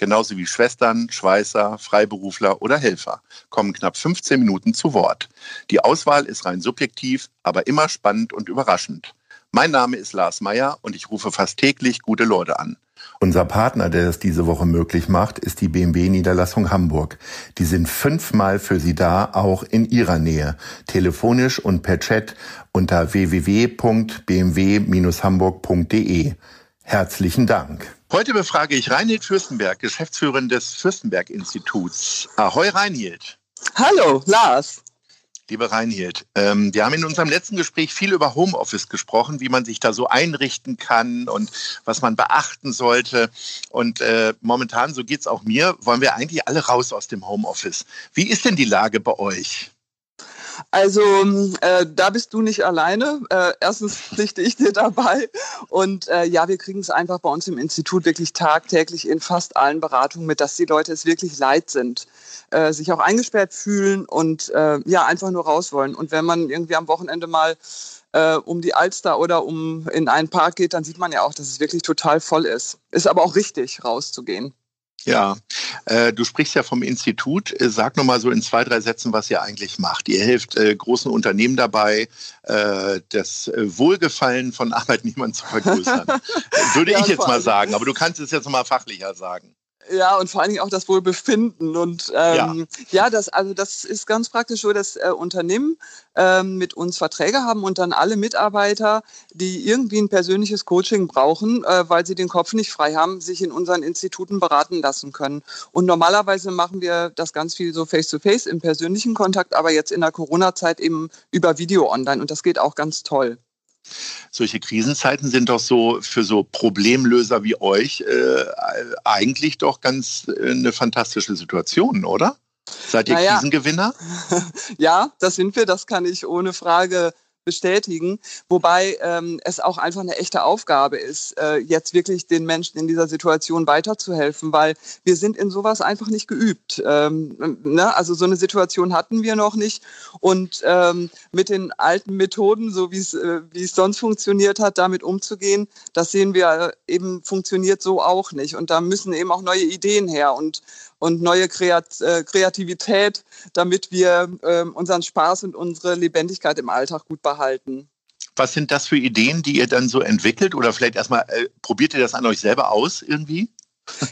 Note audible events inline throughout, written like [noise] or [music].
genauso wie Schwestern, Schweißer, Freiberufler oder Helfer, kommen knapp 15 Minuten zu Wort. Die Auswahl ist rein subjektiv, aber immer spannend und überraschend. Mein Name ist Lars Meyer und ich rufe fast täglich gute Leute an. Unser Partner, der das diese Woche möglich macht, ist die BMW Niederlassung Hamburg. Die sind fünfmal für Sie da, auch in Ihrer Nähe. Telefonisch und per Chat unter www.bmw-hamburg.de. Herzlichen Dank. Heute befrage ich Reinhild Fürstenberg, Geschäftsführerin des Fürstenberg-Instituts. Ahoi Reinhild. Hallo, Lars. Liebe Reinhild, ähm, wir haben in unserem letzten Gespräch viel über Homeoffice gesprochen, wie man sich da so einrichten kann und was man beachten sollte. Und äh, momentan, so geht es auch mir, wollen wir eigentlich alle raus aus dem Homeoffice. Wie ist denn die Lage bei euch? Also äh, da bist du nicht alleine. Äh, erstens [laughs] pflichte ich dir dabei. Und äh, ja, wir kriegen es einfach bei uns im Institut wirklich tagtäglich in fast allen Beratungen mit, dass die Leute es wirklich leid sind, äh, sich auch eingesperrt fühlen und äh, ja, einfach nur raus wollen. Und wenn man irgendwie am Wochenende mal äh, um die Alster oder um in einen Park geht, dann sieht man ja auch, dass es wirklich total voll ist. Ist aber auch richtig, rauszugehen. Ja, äh, du sprichst ja vom Institut. Äh, sag noch mal so in zwei, drei Sätzen, was ihr eigentlich macht. Ihr helft äh, großen Unternehmen dabei, äh, das äh, Wohlgefallen von [laughs] Arbeitnehmern zu vergrößern. [laughs] Würde ja, ich jetzt mal sagen, aber du kannst es jetzt noch mal fachlicher sagen. Ja, und vor allen Dingen auch das Wohlbefinden. Und ähm, ja. ja, das, also das ist ganz praktisch so, dass äh, Unternehmen ähm, mit uns Verträge haben und dann alle Mitarbeiter, die irgendwie ein persönliches Coaching brauchen, äh, weil sie den Kopf nicht frei haben, sich in unseren Instituten beraten lassen können. Und normalerweise machen wir das ganz viel so face-to-face -face im persönlichen Kontakt, aber jetzt in der Corona-Zeit eben über Video online. Und das geht auch ganz toll solche Krisenzeiten sind doch so für so Problemlöser wie euch äh, eigentlich doch ganz äh, eine fantastische Situation, oder? Seid ihr naja. Krisengewinner? [laughs] ja, das sind wir, das kann ich ohne Frage bestätigen, wobei ähm, es auch einfach eine echte Aufgabe ist, äh, jetzt wirklich den Menschen in dieser Situation weiterzuhelfen, weil wir sind in sowas einfach nicht geübt. Ähm, ne? Also so eine Situation hatten wir noch nicht und ähm, mit den alten Methoden, so wie es äh, es sonst funktioniert hat, damit umzugehen, das sehen wir eben funktioniert so auch nicht und da müssen eben auch neue Ideen her und und neue Kreat äh, Kreativität, damit wir äh, unseren Spaß und unsere Lebendigkeit im Alltag gut behalten. Was sind das für Ideen, die ihr dann so entwickelt? Oder vielleicht erstmal, äh, probiert ihr das an euch selber aus irgendwie?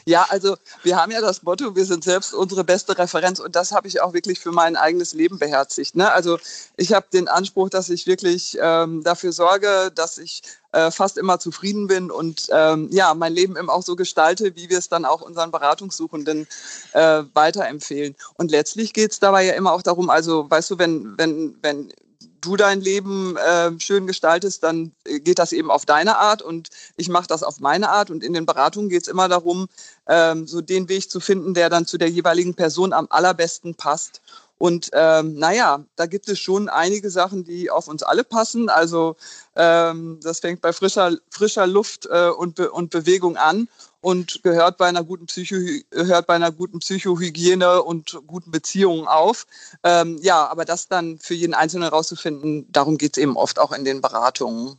Ja, also wir haben ja das Motto, wir sind selbst unsere beste Referenz und das habe ich auch wirklich für mein eigenes Leben beherzigt. Ne? Also ich habe den Anspruch, dass ich wirklich ähm, dafür sorge, dass ich äh, fast immer zufrieden bin und ähm, ja, mein Leben eben auch so gestalte, wie wir es dann auch unseren Beratungssuchenden äh, weiterempfehlen. Und letztlich geht es dabei ja immer auch darum, also weißt du, wenn, wenn, wenn du dein Leben äh, schön gestaltest, dann äh, geht das eben auf deine Art und ich mache das auf meine Art. Und in den Beratungen geht es immer darum, ähm, so den Weg zu finden, der dann zu der jeweiligen Person am allerbesten passt. Und ähm, naja, da gibt es schon einige Sachen, die auf uns alle passen. Also ähm, das fängt bei frischer, frischer Luft äh, und, Be und Bewegung an und gehört bei einer guten, Psycho hört bei einer guten Psychohygiene und guten Beziehungen auf. Ähm, ja, aber das dann für jeden Einzelnen herauszufinden, darum geht es eben oft auch in den Beratungen.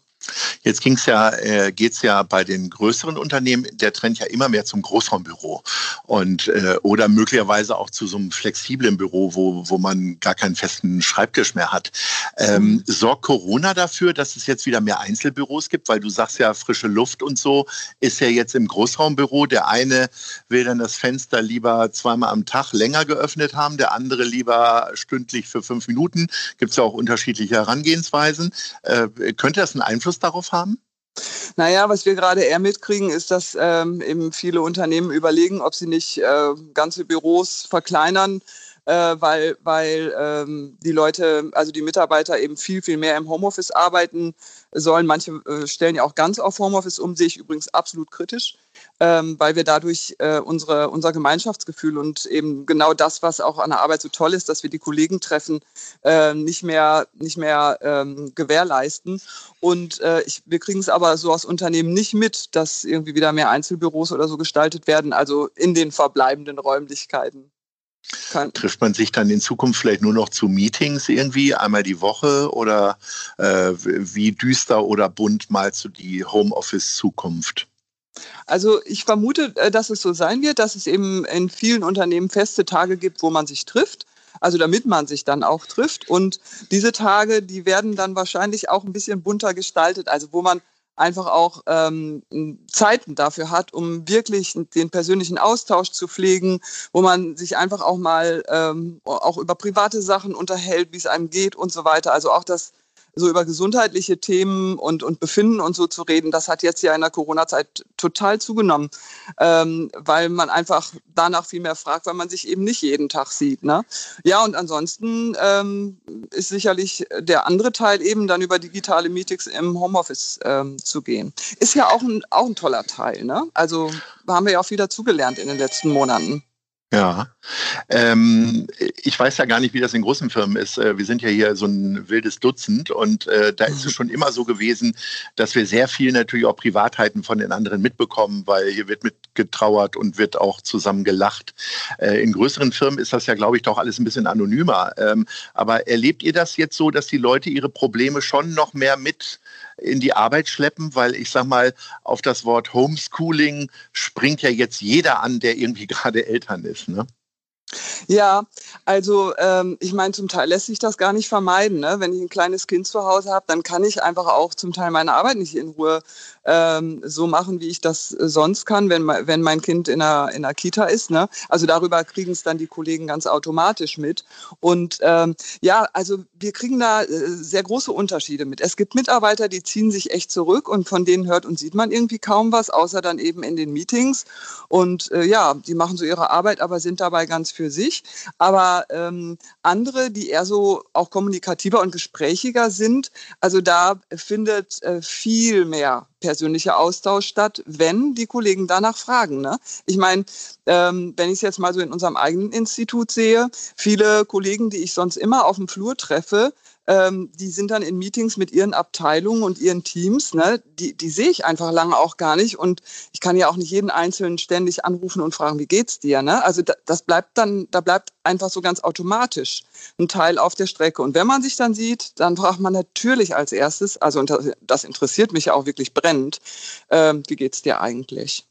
Jetzt ging's ja, äh, geht's ja bei den größeren Unternehmen, der Trend ja immer mehr zum Großraumbüro und äh, oder möglicherweise auch zu so einem flexiblen Büro, wo, wo man gar keinen festen Schreibtisch mehr hat. Ähm, mhm. sorgt Corona dafür, dass es jetzt wieder mehr Einzelbüros gibt? Weil du sagst ja, frische Luft und so ist ja jetzt im Großraumbüro. Der eine will dann das Fenster lieber zweimal am Tag länger geöffnet haben, der andere lieber stündlich für fünf Minuten. Gibt es ja auch unterschiedliche Herangehensweisen. Äh, könnte das einen Einfluss darauf haben? Naja, was wir gerade eher mitkriegen, ist, dass ähm, eben viele Unternehmen überlegen, ob sie nicht äh, ganze Büros verkleinern äh, weil, weil ähm, die Leute, also die Mitarbeiter eben viel, viel mehr im Homeoffice arbeiten sollen. Manche äh, stellen ja auch ganz auf Homeoffice um, sehe ich übrigens absolut kritisch, ähm, weil wir dadurch äh, unsere, unser Gemeinschaftsgefühl und eben genau das, was auch an der Arbeit so toll ist, dass wir die Kollegen treffen, äh, nicht mehr, nicht mehr ähm, gewährleisten. Und äh, ich, wir kriegen es aber so aus Unternehmen nicht mit, dass irgendwie wieder mehr Einzelbüros oder so gestaltet werden, also in den verbleibenden Räumlichkeiten. Kann. Trifft man sich dann in Zukunft vielleicht nur noch zu Meetings irgendwie, einmal die Woche oder äh, wie düster oder bunt malst du die Homeoffice-Zukunft? Also ich vermute, äh, dass es so sein wird, dass es eben in vielen Unternehmen feste Tage gibt, wo man sich trifft. Also damit man sich dann auch trifft. Und diese Tage, die werden dann wahrscheinlich auch ein bisschen bunter gestaltet. Also wo man einfach auch ähm, Zeiten dafür hat, um wirklich den persönlichen Austausch zu pflegen, wo man sich einfach auch mal ähm, auch über private Sachen unterhält, wie es einem geht und so weiter. Also auch das so über gesundheitliche Themen und, und Befinden und so zu reden, das hat jetzt ja in der Corona-Zeit total zugenommen, ähm, weil man einfach danach viel mehr fragt, weil man sich eben nicht jeden Tag sieht. Ne? Ja, und ansonsten ähm, ist sicherlich der andere Teil eben dann über digitale Meetings im Homeoffice ähm, zu gehen. Ist ja auch ein, auch ein toller Teil. Ne? Also haben wir ja auch viel dazugelernt in den letzten Monaten. Ja, ähm, ich weiß ja gar nicht, wie das in großen Firmen ist. Äh, wir sind ja hier so ein wildes Dutzend und äh, da ist es schon immer so gewesen, dass wir sehr viel natürlich auch Privatheiten von den anderen mitbekommen, weil hier wird mitgetrauert und wird auch zusammen gelacht. Äh, in größeren Firmen ist das ja, glaube ich, doch alles ein bisschen anonymer. Ähm, aber erlebt ihr das jetzt so, dass die Leute ihre Probleme schon noch mehr mit in die Arbeit schleppen, weil ich sag mal, auf das Wort Homeschooling springt ja jetzt jeder an, der irgendwie [laughs] gerade Eltern ist. Ne? Ja, also ähm, ich meine, zum Teil lässt sich das gar nicht vermeiden. Ne? Wenn ich ein kleines Kind zu Hause habe, dann kann ich einfach auch zum Teil meine Arbeit nicht in Ruhe ähm, so machen, wie ich das sonst kann, wenn, wenn mein Kind in einer, in einer Kita ist. Ne? Also darüber kriegen es dann die Kollegen ganz automatisch mit. Und ähm, ja, also wir kriegen da äh, sehr große Unterschiede mit. Es gibt Mitarbeiter, die ziehen sich echt zurück und von denen hört und sieht man irgendwie kaum was, außer dann eben in den Meetings. Und äh, ja, die machen so ihre Arbeit, aber sind dabei ganz für sich. Aber ähm, andere, die eher so auch kommunikativer und gesprächiger sind, also da findet äh, viel mehr persönlicher Austausch statt, wenn die Kollegen danach fragen. Ne? Ich meine, ähm, wenn ich es jetzt mal so in unserem eigenen Institut sehe, viele Kollegen, die ich sonst immer auf dem Flur treffe, ähm, die sind dann in Meetings mit ihren Abteilungen und ihren Teams. Ne? Die, die sehe ich einfach lange auch gar nicht. Und ich kann ja auch nicht jeden Einzelnen ständig anrufen und fragen, wie geht's dir? Ne? Also da, das bleibt dann, da bleibt einfach so ganz automatisch ein Teil auf der Strecke. Und wenn man sich dann sieht, dann fragt man natürlich als erstes, also und das, das interessiert mich ja auch wirklich brennend, äh, wie geht's dir eigentlich?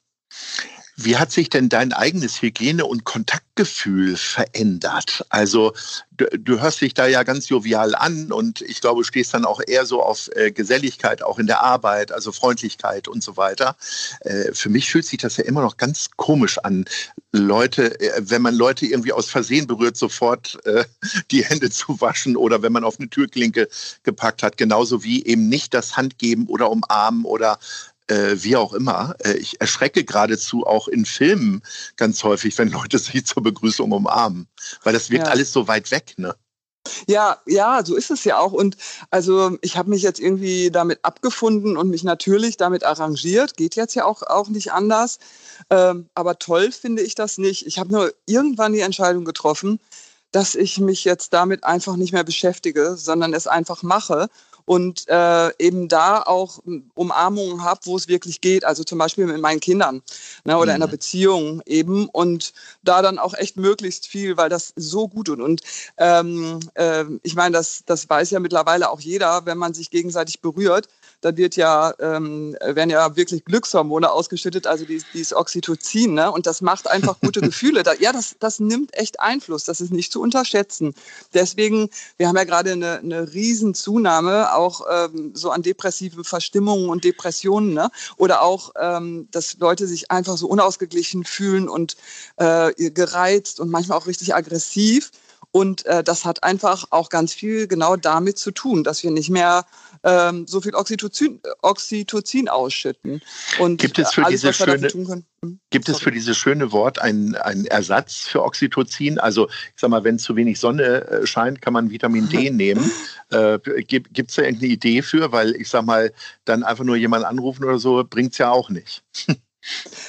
Wie hat sich denn dein eigenes Hygiene- und Kontaktgefühl verändert? Also du, du, hörst dich da ja ganz jovial an und ich glaube, stehst dann auch eher so auf äh, Geselligkeit, auch in der Arbeit, also Freundlichkeit und so weiter. Äh, für mich fühlt sich das ja immer noch ganz komisch an, Leute, äh, wenn man Leute irgendwie aus Versehen berührt, sofort äh, [laughs] die Hände zu waschen oder wenn man auf eine Türklinke gepackt hat, genauso wie eben nicht das Handgeben oder umarmen oder äh, wie auch immer. Äh, ich erschrecke geradezu auch in Filmen ganz häufig, wenn Leute [laughs] sich zur Begrüßung umarmen, weil das wirkt ja. alles so weit weg, ne? Ja, ja, so ist es ja auch. Und also ich habe mich jetzt irgendwie damit abgefunden und mich natürlich damit arrangiert. Geht jetzt ja auch, auch nicht anders. Ähm, aber toll finde ich das nicht. Ich habe nur irgendwann die Entscheidung getroffen, dass ich mich jetzt damit einfach nicht mehr beschäftige, sondern es einfach mache und äh, eben da auch Umarmungen habe, wo es wirklich geht. Also zum Beispiel mit meinen Kindern ne, oder mhm. in einer Beziehung eben und da dann auch echt möglichst viel, weil das so gut tut. Und ähm, äh, ich meine, das, das weiß ja mittlerweile auch jeder, wenn man sich gegenseitig berührt, da wird ja, ähm, werden ja wirklich Glückshormone ausgeschüttet, also dieses Oxytocin, ne? Und das macht einfach gute [laughs] Gefühle. Da, ja, das, das nimmt echt Einfluss. Das ist nicht zu unterschätzen. Deswegen, wir haben ja gerade eine, eine Riesenzunahme auch ähm, so an depressiven Verstimmungen und Depressionen, ne? Oder auch, ähm, dass Leute sich einfach so unausgeglichen fühlen und äh, gereizt und manchmal auch richtig aggressiv. Und äh, das hat einfach auch ganz viel genau damit zu tun, dass wir nicht mehr ähm, so viel Oxytocin, Oxytocin ausschütten. Und gibt es für alles, diese schöne hm? Gibt es für dieses schöne Wort einen, einen Ersatz für Oxytocin? Also ich sag mal, wenn zu wenig Sonne äh, scheint, kann man Vitamin D [laughs] nehmen. Äh, Gibt es da irgendeine Idee für? Weil ich sag mal, dann einfach nur jemanden anrufen oder so, bringt es ja auch nicht. [laughs]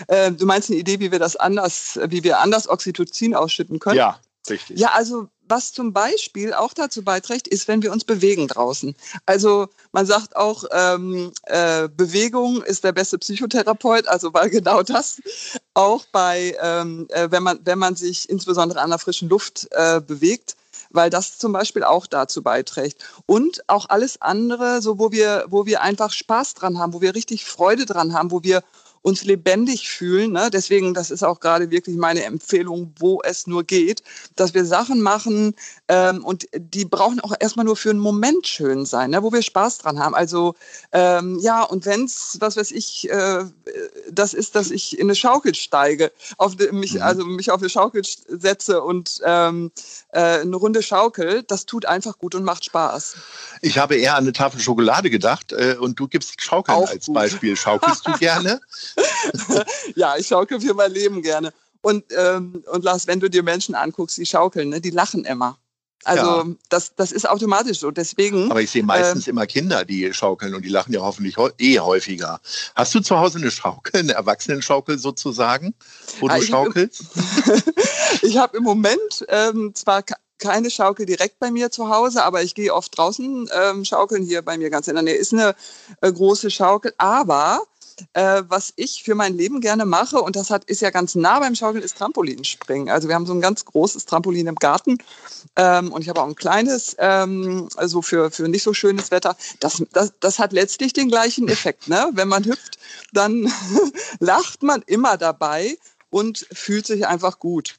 Äh, du meinst eine Idee, wie wir das anders, wie wir anders Oxytocin ausschütten können? Ja, richtig. Ja, also was zum Beispiel auch dazu beiträgt, ist, wenn wir uns bewegen draußen. Also man sagt auch, ähm, äh, Bewegung ist der beste Psychotherapeut, also weil [laughs] genau das auch bei, ähm, äh, wenn, man, wenn man sich insbesondere an der frischen Luft äh, bewegt, weil das zum Beispiel auch dazu beiträgt. Und auch alles andere, so wo wir, wo wir einfach Spaß dran haben, wo wir richtig Freude dran haben, wo wir uns lebendig fühlen. Ne? Deswegen, das ist auch gerade wirklich meine Empfehlung, wo es nur geht, dass wir Sachen machen ähm, und die brauchen auch erstmal nur für einen Moment schön sein, ne? wo wir Spaß dran haben. Also ähm, ja, und wenn es, was weiß ich, äh, das ist, dass ich in eine Schaukel steige, auf die, mich, mhm. also mich auf eine Schaukel setze und ähm, äh, eine runde Schaukel, das tut einfach gut und macht Spaß. Ich habe eher an eine Tafel Schokolade gedacht äh, und du gibst Schaukeln auch als gut. Beispiel. Schaukelst du [laughs] gerne? [laughs] ja, ich schaukel für mein Leben gerne. Und, ähm, und Lars, wenn du dir Menschen anguckst, die schaukeln, ne, die lachen immer. Also ja. das, das ist automatisch so. Deswegen. Aber ich sehe meistens äh, immer Kinder, die schaukeln und die lachen ja hoffentlich eh häufiger. Hast du zu Hause eine Schaukel, eine Erwachsenenschaukel sozusagen, wo du ah, ich schaukelst? [laughs] ich habe im Moment ähm, zwar keine Schaukel direkt bei mir zu Hause, aber ich gehe oft draußen ähm, schaukeln. Hier bei mir ganz in der Nähe ist eine äh, große Schaukel. Aber äh, was ich für mein Leben gerne mache, und das hat, ist ja ganz nah beim Schaukeln, ist Trampolinspringen. Also wir haben so ein ganz großes Trampolin im Garten ähm, und ich habe auch ein kleines, ähm, also für, für nicht so schönes Wetter. Das, das, das hat letztlich den gleichen Effekt. Ne? Wenn man hüpft, dann [laughs] lacht man immer dabei und fühlt sich einfach gut.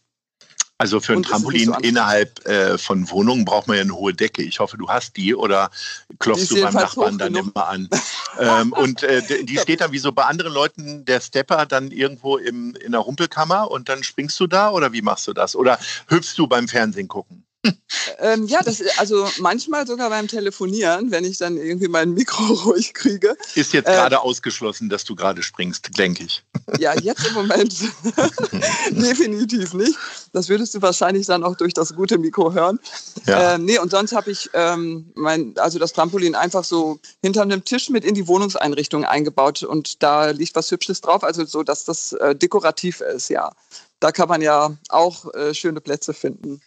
Also für ein Trampolin so innerhalb äh, von Wohnungen braucht man ja eine hohe Decke. Ich hoffe, du hast die oder klopfst die du beim Nachbarn dann immer an. [laughs] ähm, und äh, die steht dann wie so bei anderen Leuten der Stepper dann irgendwo im, in der Rumpelkammer und dann springst du da oder wie machst du das? Oder hüpfst du beim Fernsehen gucken? [laughs] ähm, ja, das, also manchmal sogar beim Telefonieren, wenn ich dann irgendwie mein Mikro [laughs] ruhig kriege. Ist jetzt äh, gerade ausgeschlossen, dass du gerade springst, denke ich. Ja, jetzt im Moment [laughs] definitiv nicht. Das würdest du wahrscheinlich dann auch durch das gute Mikro hören. Ja. Ähm, nee, und sonst habe ich ähm, mein, also das Trampolin einfach so hinter einem Tisch mit in die Wohnungseinrichtung eingebaut und da liegt was Hübsches drauf, also so, dass das äh, dekorativ ist, ja. Da kann man ja auch äh, schöne Plätze finden.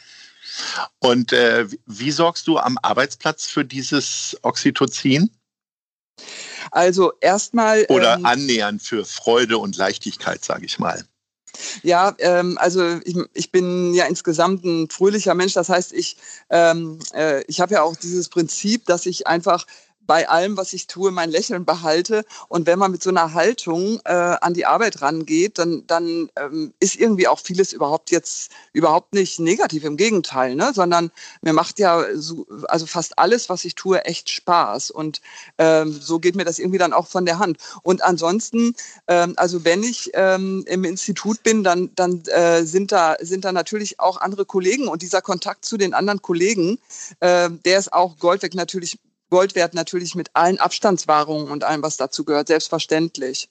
Und äh, wie sorgst du am Arbeitsplatz für dieses Oxytocin? Also erstmal. Oder ähm, annähernd für Freude und Leichtigkeit, sage ich mal. Ja, ähm, also ich, ich, bin ja insgesamt ein fröhlicher Mensch. Das heißt, ich, ähm, äh, ich habe ja auch dieses Prinzip, dass ich einfach bei allem, was ich tue, mein Lächeln behalte. Und wenn man mit so einer Haltung äh, an die Arbeit rangeht, dann, dann ähm, ist irgendwie auch vieles überhaupt jetzt überhaupt nicht negativ, im Gegenteil, ne? sondern mir macht ja so, also fast alles, was ich tue, echt Spaß. Und ähm, so geht mir das irgendwie dann auch von der Hand. Und ansonsten, ähm, also wenn ich ähm, im Institut bin, dann, dann äh, sind, da, sind da natürlich auch andere Kollegen und dieser Kontakt zu den anderen Kollegen, äh, der ist auch Gold weg natürlich Gold wert natürlich mit allen Abstandswahrungen und allem, was dazu gehört, selbstverständlich.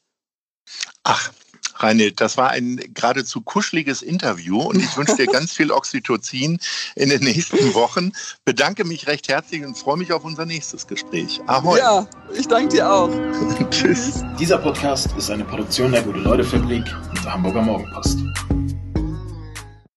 Ach, Reine, das war ein geradezu kuscheliges Interview und ich wünsche dir [laughs] ganz viel Oxytocin in den nächsten Wochen. Bedanke mich recht herzlich und freue mich auf unser nächstes Gespräch. Ahoi. Ja, ich danke dir auch. [laughs] Tschüss. Dieser Podcast ist eine Produktion der Gute-Leute-Fabrik und der Hamburger Morgenpost.